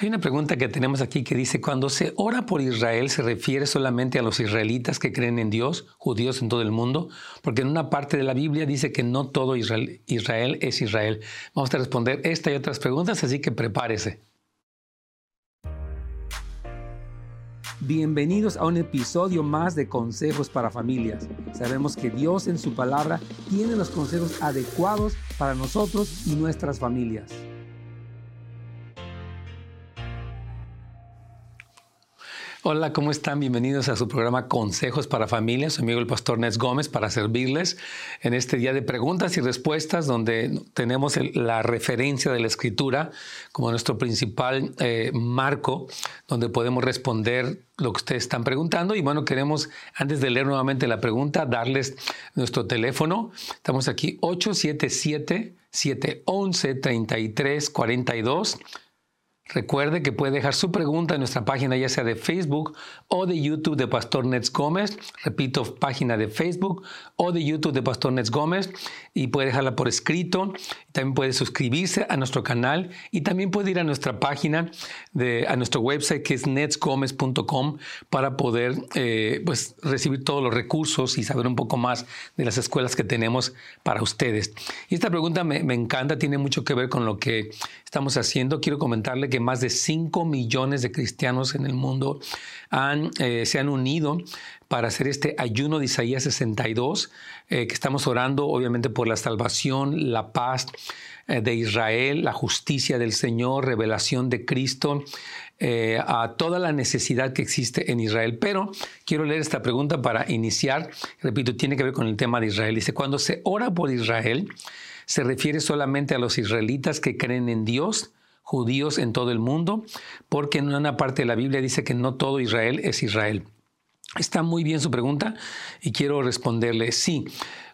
Hay una pregunta que tenemos aquí que dice, cuando se ora por Israel, ¿se refiere solamente a los israelitas que creen en Dios, judíos en todo el mundo? Porque en una parte de la Biblia dice que no todo Israel, Israel es Israel. Vamos a responder esta y otras preguntas, así que prepárese. Bienvenidos a un episodio más de Consejos para Familias. Sabemos que Dios en su palabra tiene los consejos adecuados para nosotros y nuestras familias. Hola, ¿cómo están? Bienvenidos a su programa Consejos para Familias. Soy amigo el pastor Nes Gómez para servirles en este día de preguntas y respuestas donde tenemos la referencia de la escritura como nuestro principal eh, marco donde podemos responder lo que ustedes están preguntando. Y bueno, queremos, antes de leer nuevamente la pregunta, darles nuestro teléfono. Estamos aquí 877-711-3342. Recuerde que puede dejar su pregunta en nuestra página ya sea de Facebook o de YouTube de Pastor Nets Gómez. Repito, página de Facebook o de YouTube de Pastor Nets Gómez y puede dejarla por escrito. También puede suscribirse a nuestro canal y también puede ir a nuestra página, de, a nuestro website que es netsgomez.com para poder eh, pues, recibir todos los recursos y saber un poco más de las escuelas que tenemos para ustedes. Y esta pregunta me, me encanta, tiene mucho que ver con lo que estamos haciendo. Quiero comentarle que más de 5 millones de cristianos en el mundo eh, se han unido para hacer este ayuno de Isaías 62, eh, que estamos orando obviamente por la salvación, la paz eh, de Israel, la justicia del Señor, revelación de Cristo, a toda la necesidad que existe en Israel. Pero quiero leer esta pregunta para iniciar. Repito, tiene que ver con el tema de Israel. Dice, cuando se ora por Israel, ¿se refiere solamente a los israelitas que creen en Dios? Judíos en todo el mundo, porque en una parte de la Biblia dice que no todo Israel es Israel. Está muy bien su pregunta y quiero responderle sí.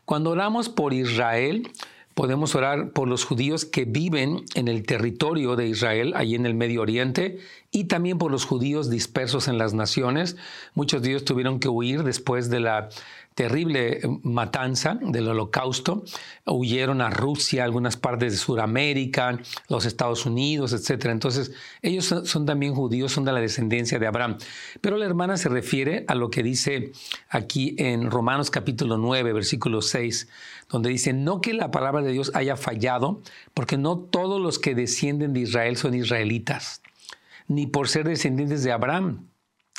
Cuando oramos por Israel, podemos orar por los judíos que viven en el territorio de Israel, allí en el Medio Oriente, y también por los judíos dispersos en las naciones. Muchos de ellos tuvieron que huir después de la terrible eh, matanza del holocausto. Huyeron a Rusia, algunas partes de Sudamérica, los Estados Unidos, etc. Entonces, ellos son, también judíos, son de la descendencia de Abraham. Pero la hermana se refiere a lo que dice aquí en Romanos capítulo 9, versículo 6, donde dice, no que la palabra de Dios haya fallado, porque no todos los que descienden de Israel son israelitas, ni por ser descendientes de Abraham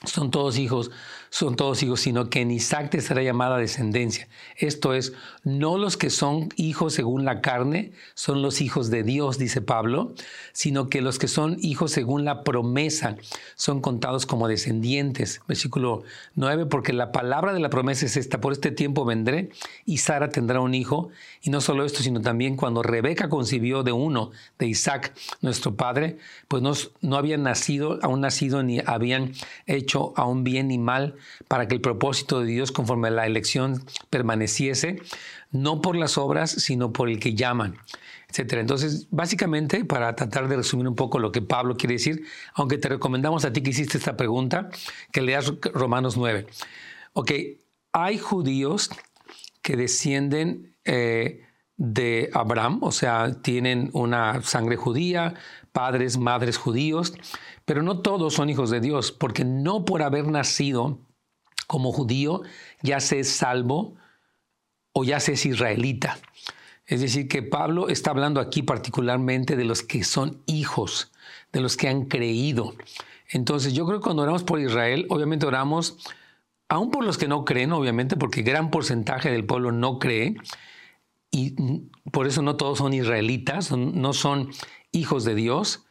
son todos hijos, son todos hijos, sino que en Isaac te será llamada descendencia. Esto es, no los que son hijos según la carne son los hijos de Dios, dice Pablo, sino que los que son hijos según la promesa son contados como descendientes. Versículo 9, porque la palabra de la promesa es esta, por este tiempo vendré y Sara tendrá un hijo. Y no solo esto, sino también cuando Rebeca concibió de uno, de Isaac, nuestro padre, pues no, no habían nacido, aún nacido, ni habían hecho aún bien ni mal para que el propósito de Dios conforme a la elección permaneciese, no por las obras, sino por el que llaman, etc. Entonces, básicamente, para tratar de resumir un poco lo que Pablo quiere decir, aunque te recomendamos a ti que hiciste esta pregunta, que leas Romanos 9. Ok, hay judíos que descienden eh, de Abraham, o sea, tienen una sangre judía, padres, madres judíos, pero no todos son hijos de Dios, porque no por haber nacido como judío ya se es salvo o ya se es israelita. Es decir, que Pablo está hablando aquí particularmente de los que son hijos, de los que han creído. Entonces yo creo que cuando oramos por Israel, obviamente oramos, aún por los que no creen, obviamente, porque gran porcentaje del pueblo no cree, y por eso no todos son israelitas, no son hijos de Dios,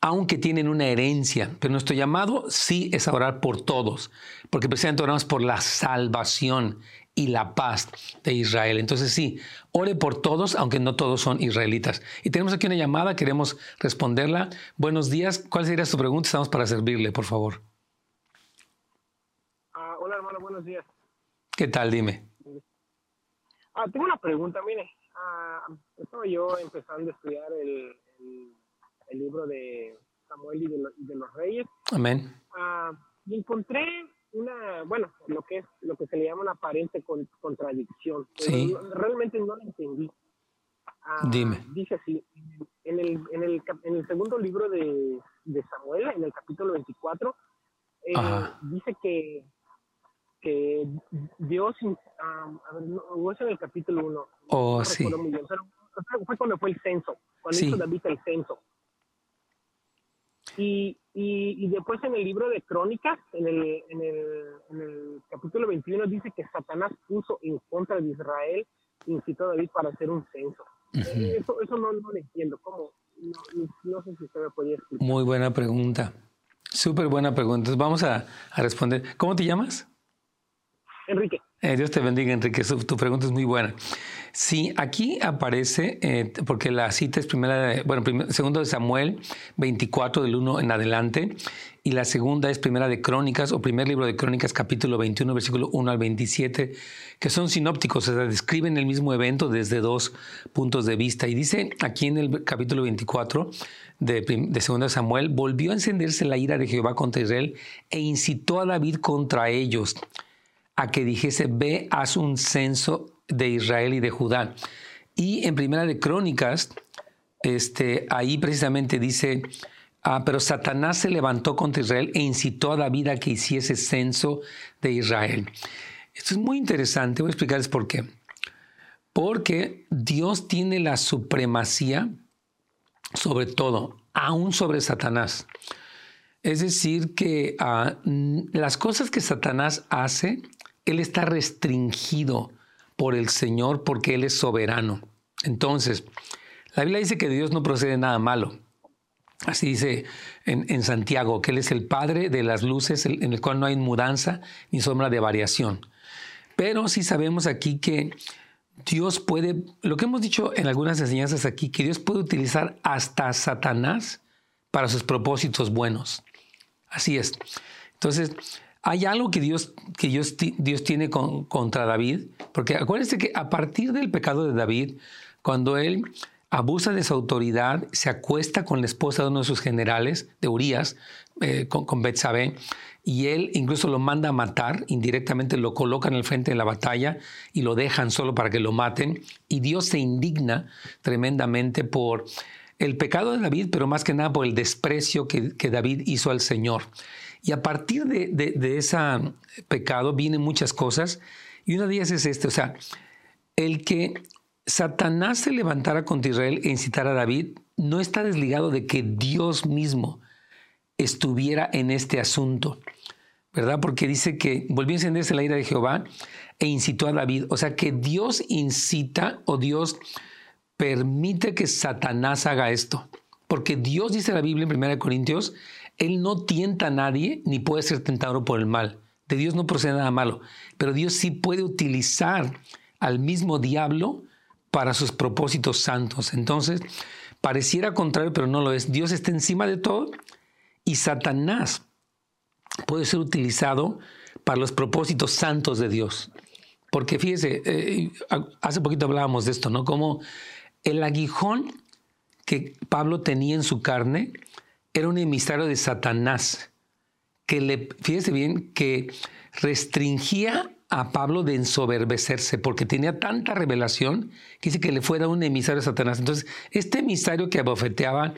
aunque tienen una herencia, pero nuestro llamado sí es a orar por todos, porque precisamente oramos por la salvación y la paz de Israel. Entonces sí, ore por todos, aunque no todos son israelitas. Y tenemos aquí una llamada, queremos responderla. Buenos días, ¿cuál sería su pregunta? Estamos para servirle, por favor. Ah, hola hermano, buenos días. ¿Qué tal? Dime. Ah, tengo una pregunta, mire. Ah, estaba yo empezando a estudiar el el libro de Samuel y de, los Reyes. Amén. Ah, y encontré una, bueno, lo que es lo que se le llama una aparente contradicción. Sí. Realmente no la entendí. Ah, Dime. Dice así, en el, en, el, en el segundo libro de de Samuel, en el capítulo 24, eh, dice que, que Dios, a ver, no, es en el capítulo 1. Oh, sí. Fue cuando fue el censo, cuando hizo David el censo. Y, y, después en el libro de Crónicas, en el, en, el, en el capítulo 21, dice que Satanás puso en contra de Israel, incitó a David para hacer un censo. Eso, eso no, no lo entiendo. ¿Cómo? No, sé si usted me podía explicar. Muy buena pregunta. Súper buena pregunta. Entonces vamos a, a, responder. ¿Cómo te llamas? Enrique. Eh, Dios te bendiga, Enrique. Tu pregunta es muy buena. Sí, aquí aparece, eh, porque la cita es primera, bueno, segundo de Samuel 24 del 1 en adelante, y la segunda es primera de Crónicas, o primer libro de Crónicas, capítulo 21, versículo 1 al 27, que son sinópticos, o sea, describen el mismo evento desde dos puntos de vista. Y dice aquí en el capítulo 24 de, de segundo de Samuel, volvió a encenderse la ira de Jehová contra Israel e incitó a David contra ellos a que dijese, ve, haz un censo de Israel y de Judá. Y en Primera de Crónicas, este, ahí precisamente dice, ah, pero Satanás se levantó contra Israel e incitó a David a que hiciese censo de Israel. Esto es muy interesante, voy a explicarles por qué. Porque Dios tiene la supremacía sobre todo, aún sobre Satanás. Es decir, que ah, las cosas que Satanás hace, él está restringido por el Señor porque Él es soberano. Entonces, la Biblia dice que de Dios no procede nada malo. Así dice en, Santiago, que Él es el Padre de las luces en el cual no hay mudanza ni sombra de variación. Pero sí sabemos aquí que Dios puede, lo que hemos dicho en algunas enseñanzas aquí, que Dios puede utilizar hasta Satanás para sus propósitos buenos. Así es. Entonces, hay algo que Dios, que Dios, Dios tiene contra David, porque acuérdense que a partir del pecado de David, cuando él abusa de su autoridad, se acuesta con la esposa de uno de sus generales, de Urias, eh, con, con Betsabé, y él incluso lo manda a matar, indirectamente lo coloca en el frente de la batalla y lo dejan solo para que lo maten, y Dios se indigna tremendamente por el pecado de David, pero más que nada por el desprecio que, que David hizo al Señor. Y a partir de, ese pecado vienen muchas cosas, y una de ellas es este, o sea, el que Satanás se levantara contra Israel e incitara a David no está desligado de que Dios mismo estuviera en este asunto, ¿verdad? Porque dice que volvió a encenderse la ira de Jehová e incitó a David. O sea que Dios incita o Dios permite que Satanás haga esto. Porque Dios dice la Biblia en 1 Corintios él no tienta a nadie ni puede ser tentado por el mal. De Dios no procede nada malo, pero Dios sí puede utilizar al mismo diablo para sus propósitos santos. Entonces, pareciera contrario, pero no lo es. Dios está encima de todo y Satanás puede ser utilizado para los propósitos santos de Dios. Porque fíjese, eh, hace poquito hablábamos de esto, ¿no? Como el aguijón que Pablo tenía en su carne era un emisario de Satanás, que le, fíjese bien, que restringía a Pablo de ensoberbecerse, porque tenía tanta revelación que dice que le fuera un emisario de Satanás. Entonces, este emisario que abofeteaba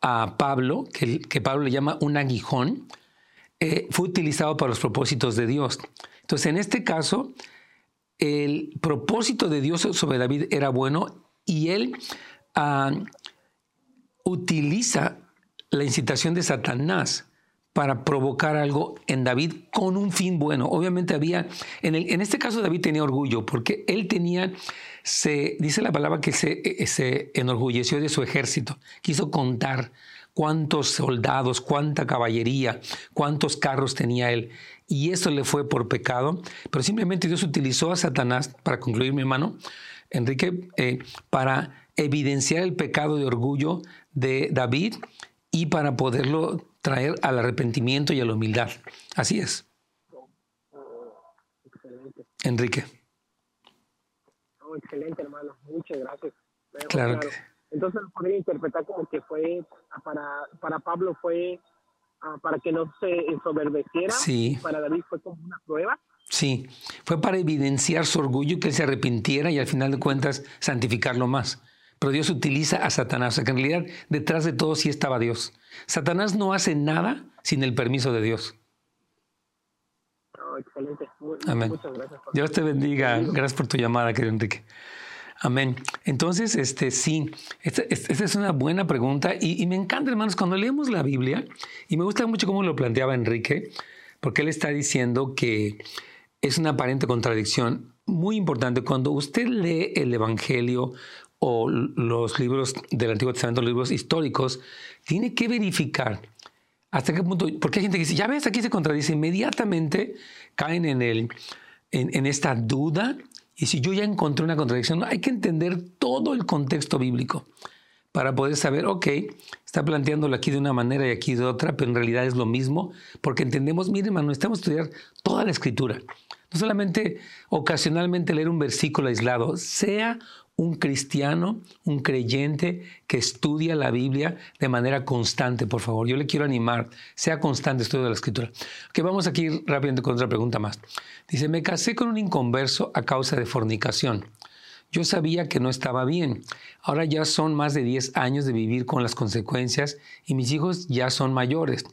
a Pablo, que, que Pablo le llama un aguijón, eh, fue utilizado para los propósitos de Dios. Entonces, en este caso, el propósito de Dios sobre David era bueno y él ah, utiliza la incitación de Satanás para provocar algo en David con un fin bueno. Obviamente había, en, el, en este caso David tenía orgullo, porque él tenía, se dice la palabra que se, eh, se enorgulleció de su ejército, quiso contar cuántos soldados, cuánta caballería, cuántos carros tenía él. Y eso le fue por pecado, pero simplemente Dios utilizó a Satanás, para concluir mi hermano, Enrique, eh, para evidenciar el pecado de orgullo de David y para poderlo traer al arrepentimiento y a la humildad. Así es. Excelente. Enrique. excelente, hermano. Muchas gracias. Claro, Que... Entonces podría interpretar como que fue, para, para Pablo fue ah, para que no se ensoberbeciera. Sí. Para David fue como una prueba. Sí, fue para evidenciar su orgullo, que él se arrepintiera y al final de cuentas santificarlo más. Pero Dios utiliza a Satanás. O sea que en realidad detrás de todo sí estaba Dios. Satanás no hace nada sin el permiso de Dios. excelente. Amén. Muchas gracias. Dios te bendiga. Gracias por tu llamada, querido Enrique. Amén. Entonces, este sí, esta, es una buena pregunta y, y, me encanta, hermanos, cuando leemos la Biblia, y me gusta mucho cómo lo planteaba Enrique, porque él está diciendo que es una aparente contradicción muy importante. Cuando usted lee el Evangelio o los libros del Antiguo Testamento, los libros históricos, tiene que verificar hasta qué punto, porque hay gente que dice, ya ves, aquí se contradice, inmediatamente caen en, el, en, esta duda, y si yo ya encontré una contradicción, hay que entender todo el contexto bíblico para poder saber, ok, está planteándolo aquí de una manera y aquí de otra, pero en realidad es lo mismo, porque entendemos, miren, hermano, necesitamos estudiar toda la escritura. No solamente ocasionalmente leer un versículo aislado, sea un cristiano, un creyente que estudia la Biblia de manera constante, por favor. Yo le quiero animar, sea constante estudio de la escritura. Que vamos aquí rápidamente con otra pregunta más. Dice, me casé con un inconverso a causa de fornicación. Yo sabía que no estaba bien. Ahora ya son más de 10 años de vivir con las consecuencias y mis hijos ya son mayores.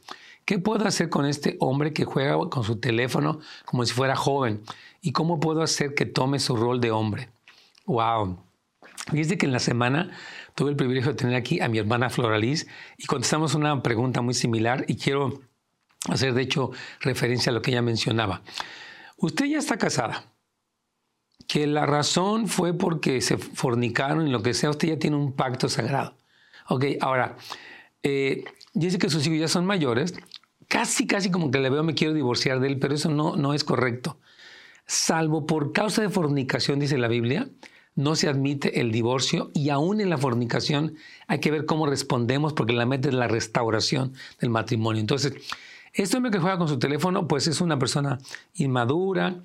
¿Qué puedo hacer con este hombre que juega con su teléfono como si fuera joven? ¿Y cómo puedo hacer que tome su rol de hombre? ¡Wow! Fíjese que en la semana tuve el privilegio de tener aquí a mi hermana Floraliz y contestamos una pregunta muy similar y quiero hacer de hecho referencia a lo que ella mencionaba. Usted ya está casada, que la razón fue porque se fornicaron y lo que sea, usted ya tiene un pacto sagrado. Ok, ahora, eh, dice que sus hijos ya son mayores, casi, casi como que le veo me quiero divorciar de él, pero eso no, no es correcto. Salvo por causa de fornicación, dice la Biblia, no se admite el divorcio y aún en la fornicación hay que ver cómo respondemos porque la meta es la restauración del matrimonio. Entonces, este hombre que juega con su teléfono pues es una persona inmadura,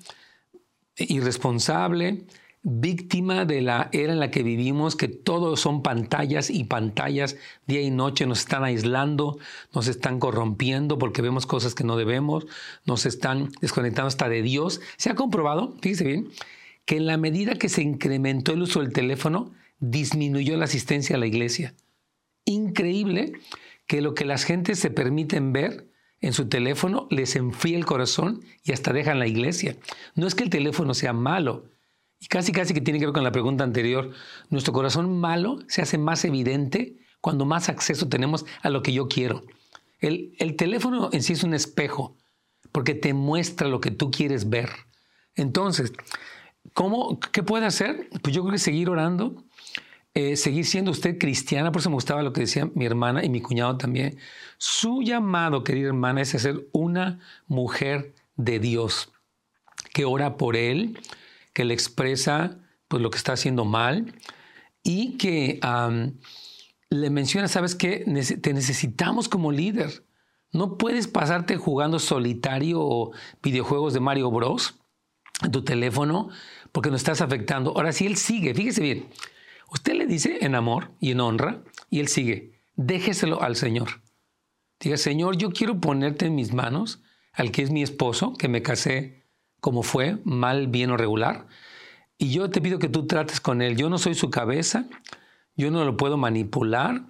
irresponsable, víctima de la era en la que vivimos, que todos son pantallas y pantallas, día y noche nos están aislando, nos están corrompiendo porque vemos cosas que no debemos, nos están desconectando hasta de Dios. Se ha comprobado, fíjese bien, que en la medida que se incrementó el uso del teléfono, disminuyó la asistencia a la iglesia. Increíble que lo que las gentes se permiten ver en su teléfono les enfría el corazón y hasta dejan la iglesia. No es que el teléfono sea malo, y casi casi que tiene que ver con la pregunta anterior, nuestro corazón malo se hace más evidente cuando más acceso tenemos a lo que yo quiero. El, el teléfono en sí es un espejo, porque te muestra lo que tú quieres ver. Entonces, ¿Cómo, ¿Qué puede hacer? Pues yo creo que seguir orando, eh, seguir siendo usted cristiana, por eso me gustaba lo que decía mi hermana y mi cuñado también. Su llamado, querida hermana, es ser una mujer de Dios, que ora por él, que le expresa pues, lo que está haciendo mal y que le menciona, ¿sabes qué? Te necesitamos como líder. No puedes pasarte jugando solitario o videojuegos de Mario Bros tu teléfono porque nos estás afectando. Ahora, si él sigue, fíjese bien, usted le dice en amor y en honra y él sigue, déjeselo al Señor. Diga, Señor, yo quiero ponerte en mis manos al que es mi esposo, que me casé como fue, mal, bien o regular, y yo te pido que tú trates con él. Yo no soy su cabeza, yo no lo puedo manipular,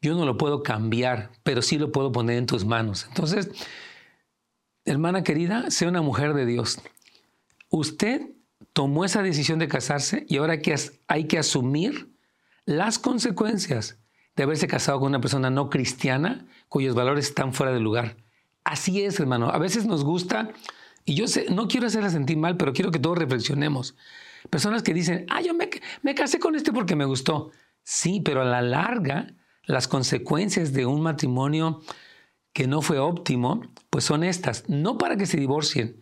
yo no lo puedo cambiar, pero sí lo puedo poner en tus manos. Entonces, hermana querida, sea una mujer de Dios. Usted tomó esa decisión de casarse y ahora hay que asumir las consecuencias de haberse casado con una persona no cristiana cuyos valores están fuera de lugar. Así es, hermano. A veces nos gusta, y yo no quiero hacerla sentir mal, pero quiero que todos reflexionemos. Personas que dicen, ah, yo me casé con este porque me gustó. Sí, pero a la larga, las consecuencias de un matrimonio que no fue óptimo, pues son estas. No para que se divorcien,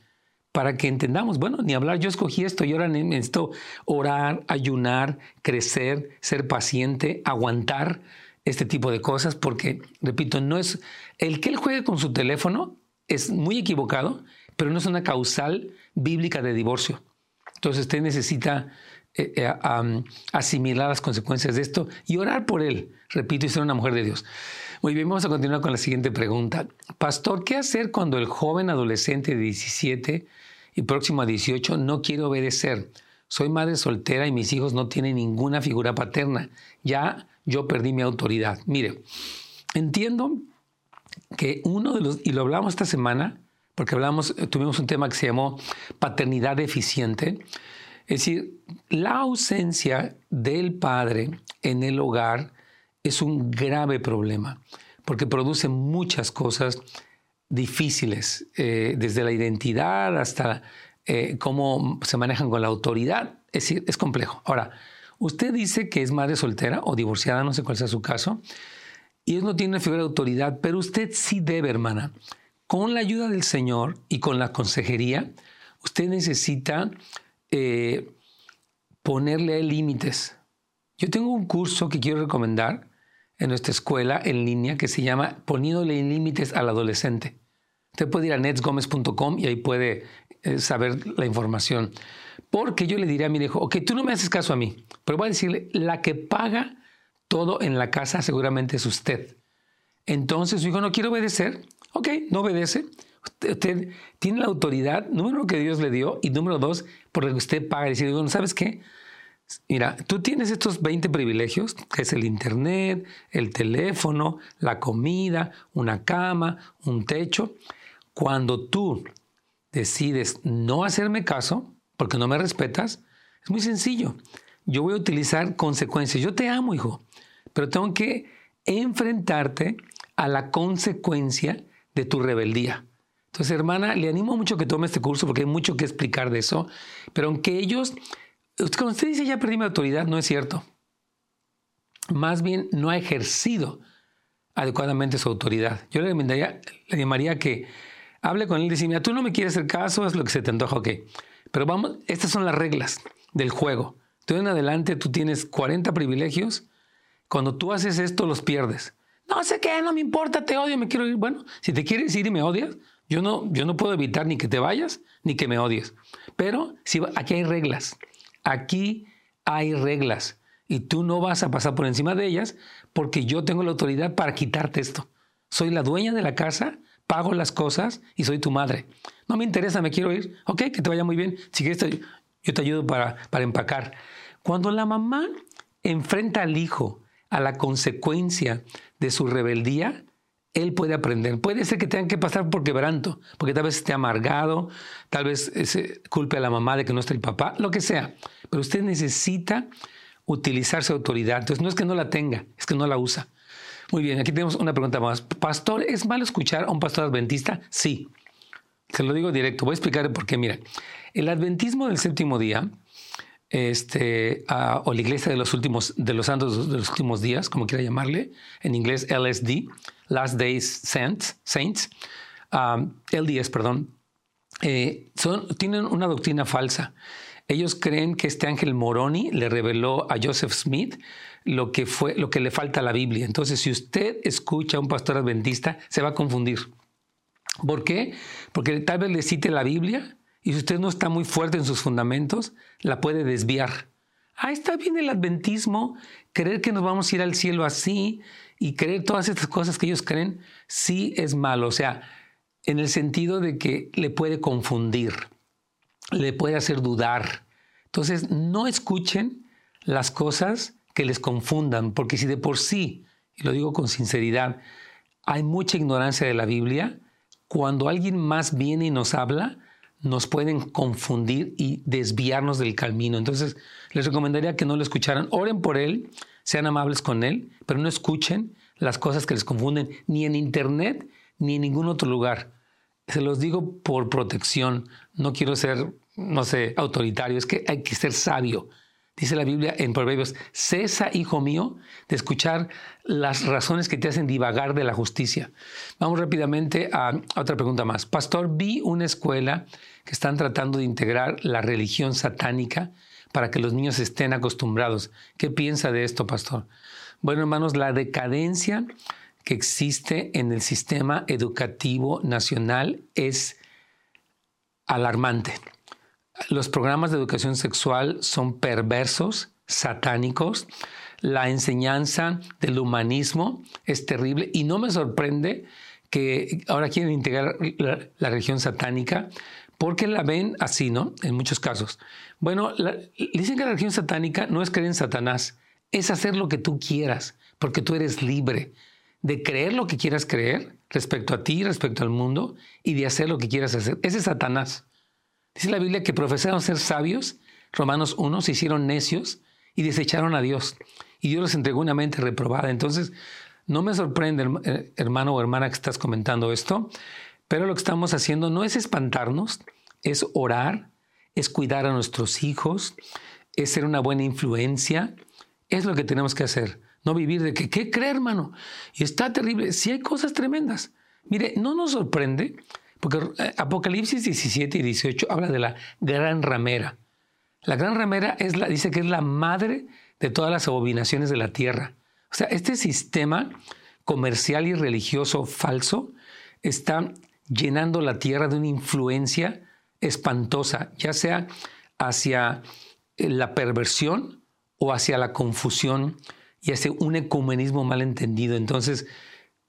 para que entendamos, bueno, ni hablar, yo escogí esto y ahora necesito orar, ayunar, crecer, ser paciente, aguantar este tipo de cosas, porque, repito, no es, el que él juegue con su teléfono es muy equivocado, pero no es una causal bíblica de divorcio. Entonces usted necesita eh, eh, asimilar las consecuencias de esto y orar por él, repito, y ser una mujer de Dios. Muy bien, vamos a continuar con la siguiente pregunta. Pastor, ¿qué hacer cuando el joven adolescente de 17 y próximo a 18 no quiere obedecer? soy madre soltera y mis hijos no tienen ninguna figura paterna. Ya yo perdí mi autoridad. Mire, entiendo que uno de los, y lo hablamos esta semana, porque hablamos, tuvimos un tema que se llamó paternidad deficiente. Es decir, la ausencia del padre en el hogar es un grave problema, porque produce muchas cosas difíciles, eh, desde la identidad hasta eh, cómo se manejan con la autoridad. Es es complejo. Ahora, usted dice que es madre soltera o divorciada, no sé cuál sea su caso, y él no tiene una figura de autoridad, pero usted sí debe, hermana, con la ayuda del Señor y con la consejería, usted necesita eh, ponerle límites. Yo tengo un curso que quiero recomendar en nuestra escuela en línea que se llama Poniéndole límites al adolescente. Usted puede ir a netsgomez.com y ahí puede eh, saber la información. Porque yo le diré a mi hijo, ok, tú no me haces caso a mí, pero voy a decirle, la que paga todo en la casa seguramente es usted. Entonces su hijo no quiere obedecer, ok, no obedece. Usted, tiene la autoridad, número uno, que Dios le dio, y número dos, por lo que usted paga. Y decir, ¿sabes qué? Mira, tú tienes estos 20 privilegios, que es el internet, el teléfono, la comida, una cama, un techo. Cuando tú decides no hacerme caso, porque no me respetas, es muy sencillo. Yo voy a utilizar consecuencias. Yo te amo, hijo, pero tengo que enfrentarte a la consecuencia de tu rebeldía. Entonces, hermana, le animo mucho que tome este curso porque hay mucho que explicar de eso. Pero aunque ellos, cuando usted dice ya perdí mi autoridad, no es cierto. Más bien no ha ejercido adecuadamente su autoridad. Yo le, le llamaría que hable con él y dice, mira, tú no me quieres hacer caso, es lo que se te antoja, ok. Pero vamos, estas son las reglas del juego. Tú en adelante tú tienes 40 privilegios. Cuando tú haces esto, los pierdes. No sé qué, no me importa, te odio, me quiero ir. Bueno, si te quieres ir y me odias, yo no, yo no puedo evitar ni que te vayas ni que me odies. Pero si, aquí hay reglas. Aquí hay reglas. Y tú no vas a pasar por encima de ellas porque yo tengo la autoridad para quitarte esto. Soy la dueña de la casa pago las cosas y soy tu madre. No me interesa, me quiero ir. Ok, que te vaya muy bien. Si quieres, yo te ayudo para, para empacar. Cuando la mamá enfrenta al hijo a la consecuencia de su rebeldía, él puede aprender. Puede ser que tengan que pasar por quebranto, porque tal vez esté amargado, tal vez se culpe a la mamá de que no está el papá, lo que sea. Pero usted necesita utilizar su autoridad. Entonces no es que no la tenga, es que no la usa. Muy bien, aquí tenemos una pregunta más. Pastor, ¿es malo escuchar a un pastor adventista? Sí. Se lo digo directo. Voy a explicar por qué. Mira, el adventismo del séptimo día, este, o la iglesia de los últimos, de los santos de los últimos días, como quiera llamarle, en inglés LSD, Last Days Saints, Saints um, LDS, perdón, eh, son, tienen una doctrina falsa. Ellos creen que este ángel Moroni le reveló a Joseph Smith lo que, fue, lo que le falta a la Biblia. Entonces, si usted escucha a un pastor adventista, se va a confundir. ¿Por qué? Porque tal vez le cite la Biblia y si usted no está muy fuerte en sus fundamentos, la puede desviar. Ah, está bien el adventismo, creer que nos vamos a ir al cielo así y creer todas estas cosas que ellos creen, sí es malo. O sea, en el sentido de que le puede confundir, le puede hacer dudar. Entonces, no escuchen las cosas que les confundan, porque si de por sí, y lo digo con sinceridad, hay mucha ignorancia de la Biblia, cuando alguien más viene y nos habla, nos pueden confundir y desviarnos del camino. Entonces, les recomendaría que no lo escucharan. Oren por él, sean amables con él, pero no escuchen las cosas que les confunden, ni en internet, ni en ningún otro lugar. Se los digo por protección. No quiero ser, no sé, autoritario. Es que hay que ser sabio. Dice la Biblia en Proverbios, cesa, hijo mío, de escuchar las razones que te hacen divagar de la justicia. Vamos rápidamente a, otra pregunta más. Pastor, vi una escuela que están tratando de integrar la religión satánica para que los niños estén acostumbrados. ¿Qué piensa de esto, pastor? Bueno, hermanos, la decadencia que existe en el sistema educativo nacional es alarmante los programas de educación sexual son perversos, satánicos. La enseñanza del humanismo es terrible y no me sorprende que ahora quieren integrar la, religión satánica porque la ven así, ¿no? En muchos casos. Bueno, dicen que la religión satánica no es creer en Satanás, es hacer lo que tú quieras, porque tú eres libre de creer lo que quieras creer respecto a ti, respecto al mundo, y de hacer lo que quieras hacer. Ese es Satanás. Dice la Biblia que profesaron ser sabios, Romanos 1, se hicieron necios y desecharon a Dios. Y Dios les entregó una mente reprobada. Entonces, no me sorprende, eh, hermano o hermana, que estás comentando esto, pero lo que estamos haciendo no es espantarnos, es orar, es cuidar a nuestros hijos, es ser una buena influencia. Es lo que tenemos que hacer. No vivir de que, ¿qué cree, hermano? Y está terrible. Sí hay cosas tremendas. Mire, no nos sorprende, porque eh, Apocalipsis 17 y 18 habla de la gran ramera. La gran ramera dice que es la madre de todas las abominaciones de la tierra. O sea, este sistema comercial y religioso falso está llenando la tierra de una influencia espantosa, ya sea hacia eh, la perversión o hacia la confusión y hacia un ecumenismo mal entendido. Entonces,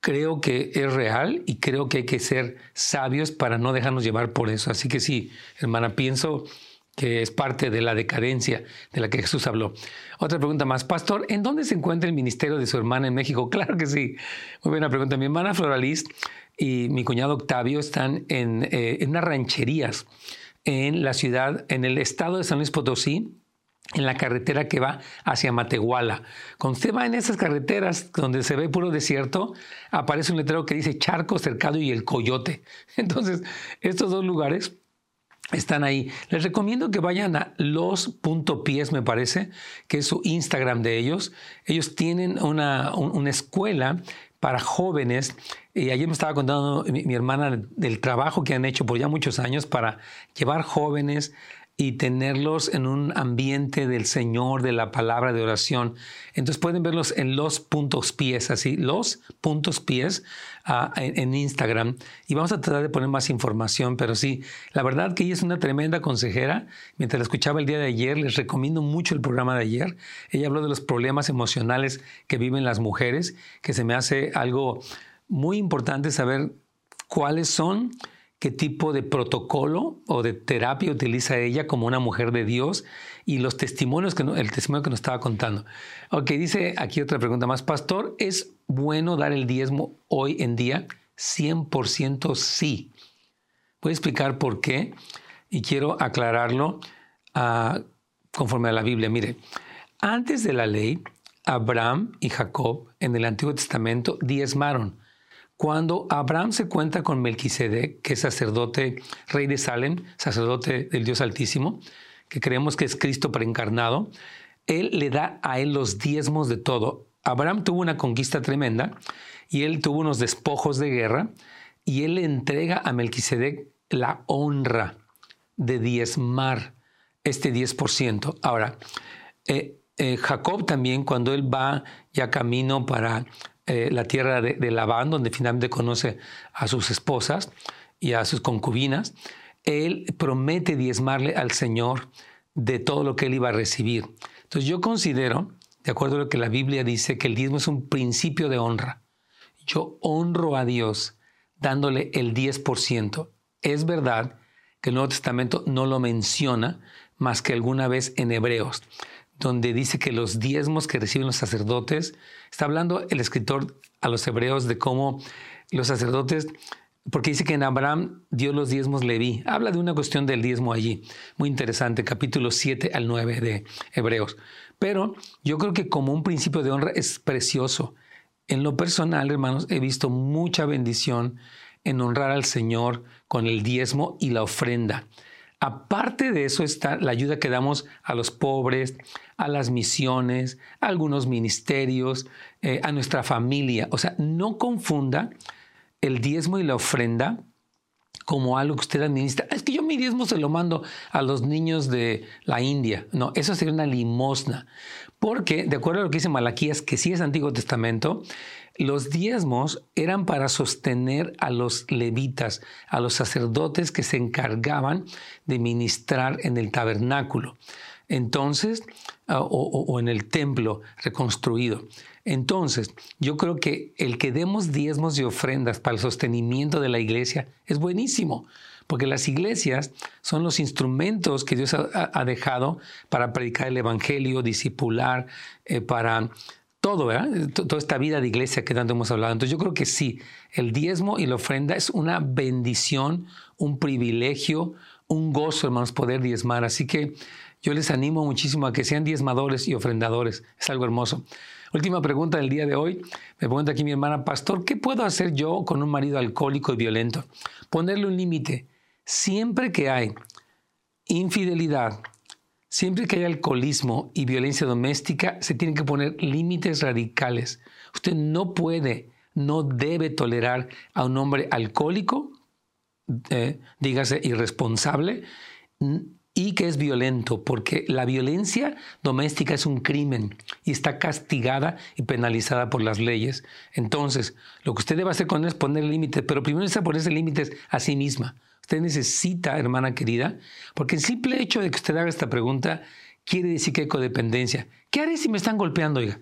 creo que es real y creo que hay que ser sabios para no dejarnos llevar por eso. Así que sí, hermana, pienso que es parte de la decadencia de la que Jesús habló. Otra pregunta más, Pastor, ¿en dónde se encuentra el ministerio de su hermana en México? Claro que sí. Muy buena pregunta. Mi hermana Floralis y mi cuñado Octavio están en, eh, en unas rancherías en la ciudad, en el estado de San Luis Potosí, en la carretera que va hacia Matehuala. Cuando usted va en esas carreteras donde se ve puro desierto, aparece un letrero que dice Charco, Cercado y El Coyote. Entonces, estos dos lugares están ahí. Les recomiendo que vayan a los.pies, me parece, que es su Instagram de ellos. Ellos tienen una, una escuela para jóvenes. Y ayer me estaba contando mi, mi, hermana del trabajo que han hecho por ya muchos años para llevar jóvenes y tenerlos en un ambiente del Señor, de la palabra de oración. Entonces pueden verlos en los puntos pies, así, los puntos pies uh, en, en, Instagram. Y vamos a tratar de poner más información, pero sí, la verdad que ella es una tremenda consejera. Mientras la escuchaba el día de ayer, les recomiendo mucho el programa de ayer. Ella habló de los problemas emocionales que viven las mujeres, que se me hace algo muy importante saber cuáles son qué tipo de protocolo o de terapia utiliza ella como una mujer de Dios y los testimonios que el testimonio que nos estaba contando. Ok, dice aquí otra pregunta más. Pastor, ¿es bueno dar el diezmo hoy en día? 100% sí. Voy a explicar por qué y quiero aclararlo uh, conforme a la Biblia. Mire, antes de la ley, Abraham y Jacob en el Antiguo Testamento diezmaron cuando Abraham se cuenta con Melquisedec, que es sacerdote, rey de Salem, sacerdote del Dios Altísimo, que creemos que es Cristo preencarnado, él le da a él los diezmos de todo. Abraham tuvo una conquista tremenda y él tuvo unos despojos de guerra y él le entrega a Melquisedec la honra de diezmar este 10%. Ahora, eh, eh, Jacob también, cuando él va ya camino para eh, la tierra de, de, Labán, donde finalmente conoce a sus esposas y a sus concubinas, él promete diezmarle al Señor de todo lo que él iba a recibir. Entonces yo considero, de acuerdo a lo que la Biblia dice, que el diezmo es un principio de honra. Yo honro a Dios dándole el 10%. Es verdad que el Nuevo Testamento no lo menciona más que alguna vez en Hebreos donde dice que los diezmos que reciben los sacerdotes, está hablando el escritor a los hebreos de cómo los sacerdotes, porque dice que en Abraham dio los diezmos Leví, habla de una cuestión del diezmo allí, muy interesante, capítulo 7 al 9 de Hebreos. Pero yo creo que como un principio de honra es precioso. En lo personal, hermanos, he visto mucha bendición en honrar al Señor con el diezmo y la ofrenda. Aparte de eso está la ayuda que damos a los pobres, a las misiones, a algunos ministerios, eh, a nuestra familia. O sea, no confunda el diezmo y la ofrenda como algo que usted administra. Es que yo mi diezmo se lo mando a los niños de la India. No, eso sería una limosna. Porque, de acuerdo a lo que dice Malaquías, que sí es Antiguo Testamento, los diezmos eran para sostener a los levitas, a los sacerdotes que se encargaban de ministrar en el tabernáculo. Entonces, ah, o, o, en el templo reconstruido. Entonces, yo creo que el que demos diezmos y ofrendas para el sostenimiento de la iglesia es buenísimo, porque las iglesias son los instrumentos que Dios ha, dejado para predicar el Evangelio, discipular, eh, para todo, ¿verdad? Toda esta vida de iglesia que tanto hemos hablado. Entonces yo creo que sí, el diezmo y la ofrenda es una bendición, un privilegio, un gozo, hermanos, poder diezmar. Así que yo les animo muchísimo a que sean diezmadores y ofrendadores. Es algo hermoso. Última pregunta del día de hoy. Me pregunta aquí mi hermana, Pastor, ¿qué puedo hacer yo con un marido alcohólico y violento? Ponerle un límite. Siempre que hay infidelidad, siempre que hay alcoholismo y violencia doméstica, se tienen que poner límites radicales. Usted no puede, no debe tolerar a un hombre alcohólico, eh, dígase irresponsable, y que es violento, porque la violencia doméstica es un crimen y está castigada y penalizada por las leyes. Entonces, lo que usted debe hacer con él es poner límites, pero primero necesita ponerse límites a sí misma. Usted necesita, hermana querida, porque el simple hecho de que usted haga esta pregunta quiere decir que hay codependencia. ¿Qué haré si me están golpeando, oiga?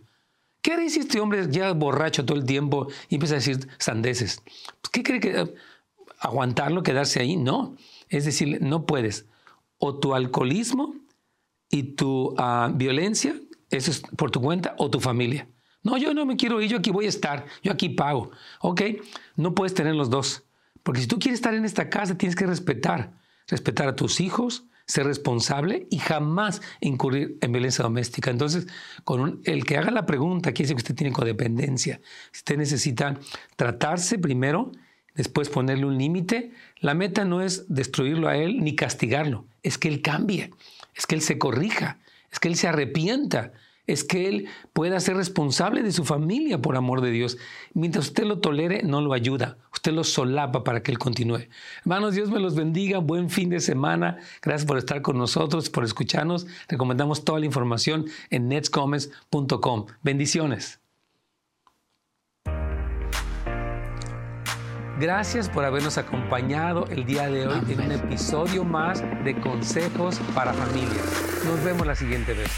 ¿Qué haré si este hombre ya borracho todo el tiempo y empieza a decir sandeces? Pues, ¿Qué cree que aguantarlo, quedarse ahí? No. Es decir, no puedes o tu alcoholismo y tu ah, violencia, eso es por tu cuenta, o tu familia. No, yo no me quiero ir, yo aquí voy a estar, yo aquí pago. Ok, no puedes tener los dos. Porque si tú quieres estar en esta casa, tienes que respetar. Respetar a tus hijos, ser responsable y jamás incurrir en violencia doméstica. Entonces, con el que haga la pregunta, quiere decir que usted tiene codependencia. Usted necesita tratarse primero después ponerle un límite. La meta no es destruirlo a él ni castigarlo, es que él cambie, es que él se corrija, es que él se arrepienta, es que él pueda ser responsable de su familia por amor de Dios. Mientras usted lo tolere, no lo ayuda, usted lo solapa para que él continúe. Hermanos, Dios me los bendiga, buen fin de semana, gracias por estar con nosotros, por escucharnos. Recomendamos toda la información en netscomes.com. Bendiciones. Gracias por habernos acompañado el día de hoy en un episodio más de Consejos para Familias. Nos vemos la siguiente vez.